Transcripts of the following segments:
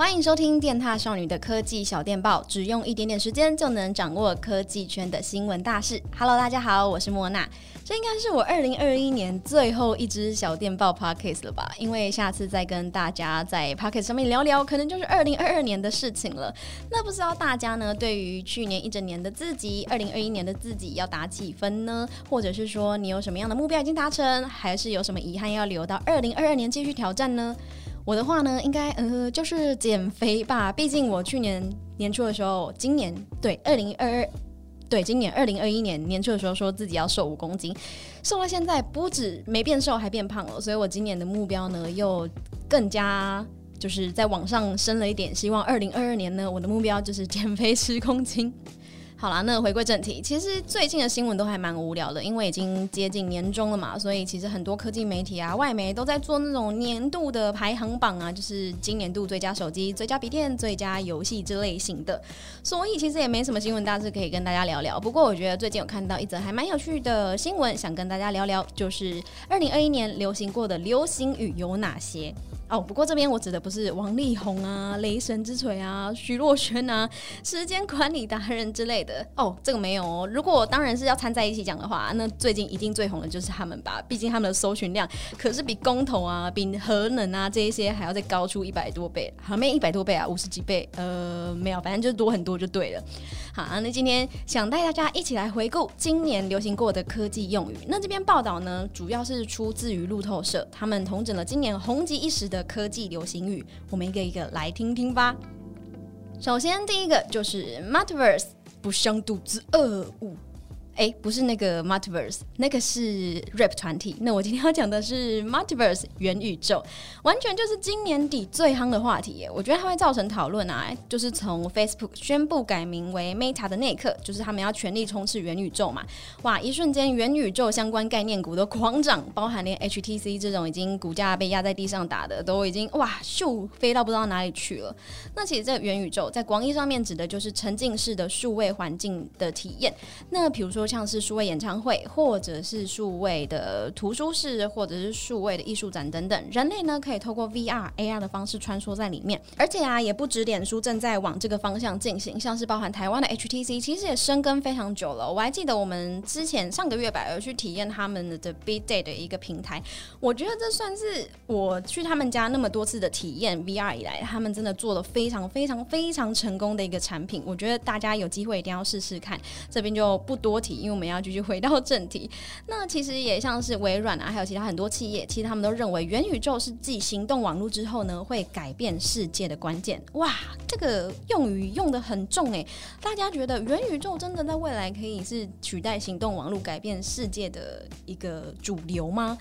欢迎收听电踏少女的科技小电报，只用一点点时间就能掌握科技圈的新闻大事。Hello，大家好，我是莫娜，这应该是我二零二一年最后一支小电报 Podcast 了吧？因为下次再跟大家在 Podcast 上面聊聊，可能就是二零二二年的事情了。那不知道大家呢，对于去年一整年的自己，二零二一年的自己要打几分呢？或者是说你有什么样的目标已经达成，还是有什么遗憾要留到二零二二年继续挑战呢？我的话呢，应该呃就是减肥吧。毕竟我去年年初的时候，今年对二零二二，对今年二零二一年年初的时候，说自己要瘦五公斤，瘦到现在不止没变瘦，还变胖了。所以我今年的目标呢，又更加就是在往上升了一点。希望二零二二年呢，我的目标就是减肥十公斤。好啦，那回归正题，其实最近的新闻都还蛮无聊的，因为已经接近年终了嘛，所以其实很多科技媒体啊、外媒都在做那种年度的排行榜啊，就是今年度最佳手机、最佳笔电、最佳游戏之类型的，所以其实也没什么新闻大事可以跟大家聊聊。不过我觉得最近有看到一则还蛮有趣的新闻，想跟大家聊聊，就是二零二一年流行过的流行语有哪些。哦，不过这边我指的不是王力宏啊、雷神之锤啊、徐若瑄啊、时间管理达人之类的。哦，这个没有哦。如果当然是要掺在一起讲的话，那最近一定最红的就是他们吧。毕竟他们的搜寻量可是比公投啊、比核能啊这一些还要再高出一百多倍，好，没一百多倍啊，五十几倍。呃，没有，反正就是多很多就对了。啊，那今天想带大家一起来回顾今年流行过的科技用语。那这篇报道呢，主要是出自于路透社，他们统整了今年红极一时的。科技流行语，我们一个一个来听听吧。首先，第一个就是 Metaverse，不想肚子饿。哎，不是那个 Multiverse，那个是 rap 团体。那我今天要讲的是 Multiverse 元宇宙，完全就是今年底最夯的话题耶。我觉得它会造成讨论啊，就是从 Facebook 宣布改名为 Meta 的那一刻，就是他们要全力冲刺元宇宙嘛。哇，一瞬间元宇宙相关概念股都狂涨，包含连 HTC 这种已经股价被压在地上打的，都已经哇咻飞到不知道哪里去了。那其实这个元宇宙在广义上面指的就是沉浸式的数位环境的体验。那比如说。像是数位演唱会，或者是数位的图书室，或者是数位的艺术展等等，人类呢可以透过 VR、AR 的方式穿梭在里面。而且啊，也不止脸书正在往这个方向进行，像是包含台湾的 HTC，其实也深耕非常久了。我还记得我们之前上个月吧，有去体验他们的 Big Day 的一个平台，我觉得这算是我去他们家那么多次的体验 VR 以来，他们真的做了非常非常非常成功的一个产品。我觉得大家有机会一定要试试看。这边就不多提。因为我们要继续回到正题，那其实也像是微软啊，还有其他很多企业，其实他们都认为元宇宙是继行动网络之后呢，会改变世界的关键。哇，这个用语用得很重诶，大家觉得元宇宙真的在未来可以是取代行动网络改变世界的一个主流吗？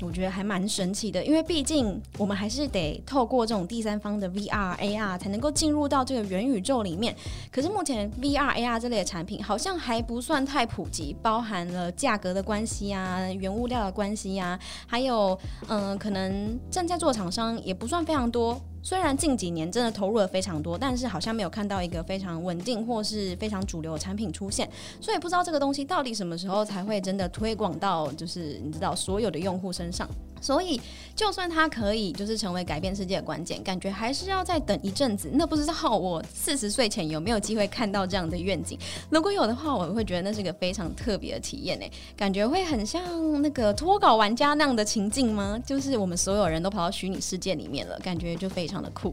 我觉得还蛮神奇的，因为毕竟我们还是得透过这种第三方的 VR、AR 才能够进入到这个元宇宙里面。可是目前 VR、AR 这类的产品好像还不算太普。及包含了价格的关系呀，原物料的关系呀，还有嗯、可能正在做厂商也不算非常多。虽然近几年真的投入了非常多，但是好像没有看到一个非常稳定或是非常主流的产品出现，所以不知道这个东西到底什么时候才会真的推广到就是你知道所有的用户身上。所以就算它可以就是成为改变世界的关键，感觉还是要再等一阵子。那不知道我四十岁前有没有机会看到这样的愿景？如果有的话，我会觉得那是个非常特别的体验诶，感觉会很像那个脱稿玩家那样的情境吗？就是我们所有人都跑到虚拟世界里面了，感觉就。非常的酷。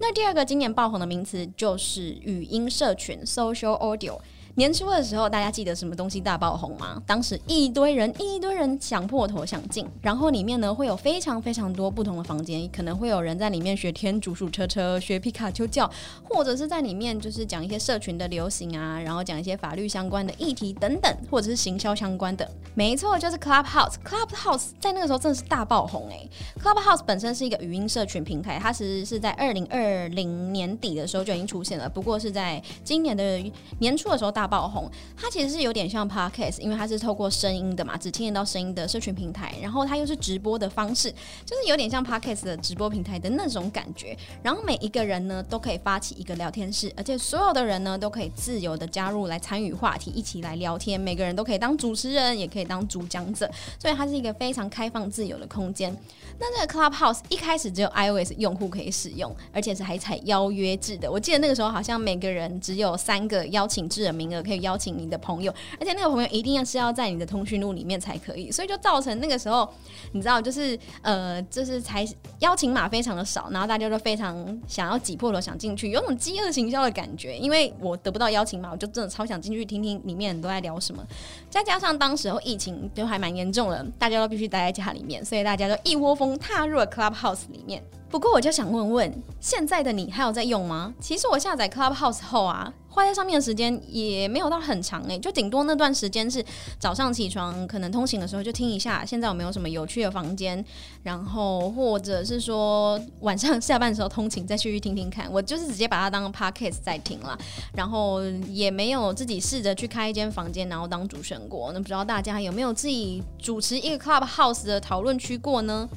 那第二个今年爆红的名词就是语音社群 （social audio）。年初的时候，大家记得什么东西大爆红吗？当时一堆人一堆人想破头想进，然后里面呢会有非常非常多不同的房间，可能会有人在里面学天竺鼠车车、学皮卡丘叫，或者是在里面就是讲一些社群的流行啊，然后讲一些法律相关的议题等等，或者是行销相关的。没错，就是 Clubhouse。Clubhouse 在那个时候真的是大爆红哎、Clubhouse 本身是一个语音社群平台，它其实是在二零二零年底的时候就已经出现了，不过是在今年的年初的时候大。爆红。它其实是有点像 Podcast，因为它是透过声音的嘛，只听得到声音的社群平台。然后它又是直播的方式，就是有点像 Podcast 的直播平台的那种感觉。然后每一个人呢都可以发起一个聊天室，而且所有的人呢都可以自由的加入来参与话题，一起来聊天。每个人都可以当主持人，也可以当主讲者，所以它是一个非常开放自由的空间。那这个 Clubhouse 一开始只有 iOS 用户可以使用，而且是还采邀约制的。我记得那个时候好像每个人只有三个邀请制的名额，可以邀请你的朋友，而且那个朋友一定要是要在你的通讯录里面才可以。所以就造成那个时候，你知道，就是呃，就是才邀请码非常的少，然后大家都非常想要挤破头想进去，有种饥饿行销的感觉。因为我得不到邀请码，我就真的超想进去听听里面都在聊什么。再加上当时候疫情就还蛮严重的，大家都必须待在家里面，所以大家都一窝蜂踏入了 Clubhouse 里面。不过我就想问问，现在的你还有在用吗？其实我下载 Clubhouse 后啊，花在上面的时间也没有到很长诶、就顶多那段时间是早上起床可能通勤的时候就听一下，现在有没有什么有趣的房间，然后或者是说晚上下班的时候通勤再去听听看。我就是直接把它当 Podcast 在听了，然后也没有自己试着去开一间房间，然后当主持人过。那不知道大家有没有自己主持一个 Clubhouse 的讨论区过呢？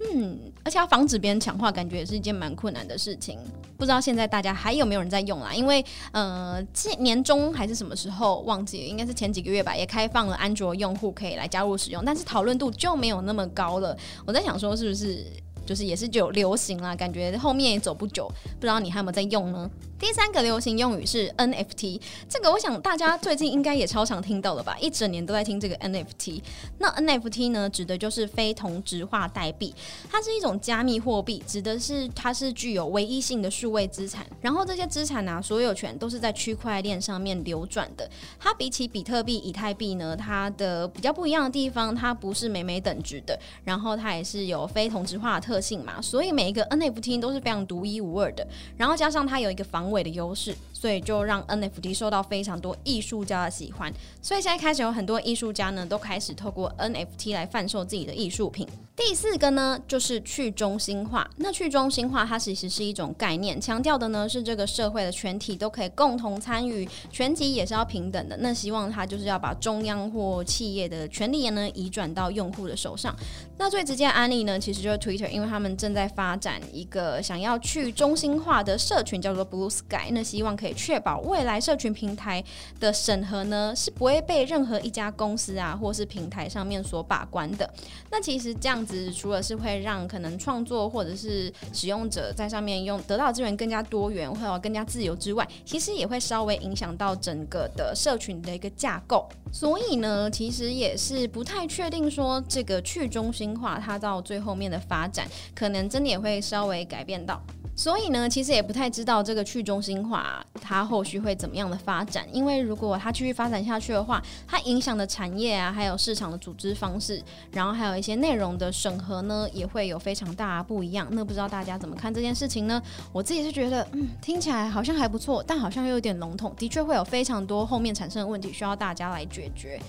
嗯，而且要防止别人抢话，感觉也是一件蛮困难的事情。不知道现在大家还有没有人在用啦？因为呃，今年中还是什么时候忘记了，应该是前几个月吧，也开放了安卓用户可以来加入使用，但是讨论度就没有那么高了。我在想说，是不是就是也是就流行啦？感觉后面也走不久，不知道你还有没有在用呢？第三个流行用语是 NFT，这个我想大家最近应该也超常听到了吧，一整年都在听这个 NFT。那 NFT 呢，指的就是非同质化代币，它是一种加密货币，指的是它是具有唯一性的数位资产。然后这些资产啊，所有权都是在区块链上面流转的。它比起比特币、以太币呢，它的比较不一样的地方，它不是美美等值的，然后它也是有非同质化的特性嘛，所以每一个 NFT 都是非常独一无二的。然后加上它有一个防尾的优势，所以就让 NFT 受到非常多艺术家的喜欢。所以现在开始有很多艺术家呢，都开始透过 NFT 来贩售自己的艺术品。第四个呢，就是去中心化。那去中心化它其实是一种概念，强调的呢是这个社会的全体都可以共同参与，权级也是要平等的。那希望它就是要把中央或企业的权力呢移转到用户的手上。那最直接的案例呢，其实就是 Twitter，因为他们正在发展一个想要去中心化的社群，叫做 Blue Sky。那希望可以确保未来社群平台的审核呢是不会被任何一家公司啊或是平台上面所把关的。那其实这样。除了是会让可能创作或者是使用者在上面用得到资源更加多元或者更加自由之外，其实也会稍微影响到整个的社群的一个架构。所以呢，其实也是不太确定说这个去中心化它到最后面的发展，可能真的也会稍微改变到。所以呢，其实也不太知道这个去中心化它后续会怎么样的发展。因为如果它继续发展下去的话，它影响的产业啊，还有市场的组织方式，然后还有一些内容的审核呢，也会有非常大不一样。那不知道大家怎么看这件事情呢？我自己是觉得，嗯，听起来好像还不错，但好像又有点笼统。的确会有非常多后面产生的问题需要大家来解决。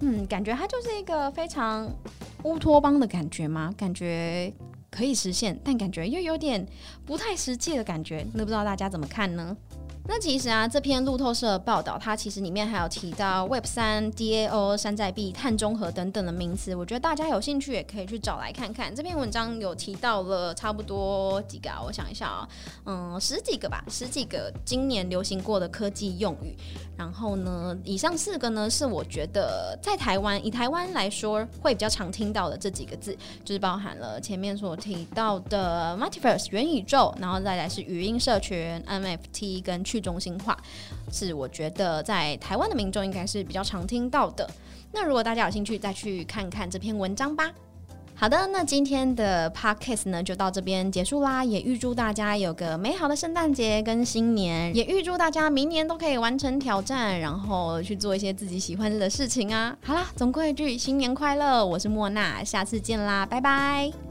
嗯，感觉它就是一个非常乌托邦的感觉吗？感觉。可以实现，但感觉又有点不太实际的感觉，那不知道大家怎么看呢？那其实啊，这篇路透社的报道，它其实里面还有提到 Web 三、DAO、山寨币、碳中和等等的名词。我觉得大家有兴趣也可以去找来看看。这篇文章有提到了差不多几个啊，我想一下啊，嗯，十几个吧，十几个今年流行过的科技用语。然后呢，以上四个呢，是我觉得在台湾，以台湾来说会比较常听到的这几个字，就是包含了前面所提到的 Multiverse 元宇宙，然后再来是语音社群 NFT 跟去中心化，是我觉得在台湾的民众应该是比较常听到的。那如果大家有兴趣，再去看看这篇文章吧。好的，那今天的 podcast 呢就到这边结束啦。也预祝大家有个美好的圣诞节跟新年，也预祝大家明年都可以完成挑战，然后去做一些自己喜欢的事情啊。好啦，总归一句，新年快乐！我是莫娜，下次见啦，拜拜。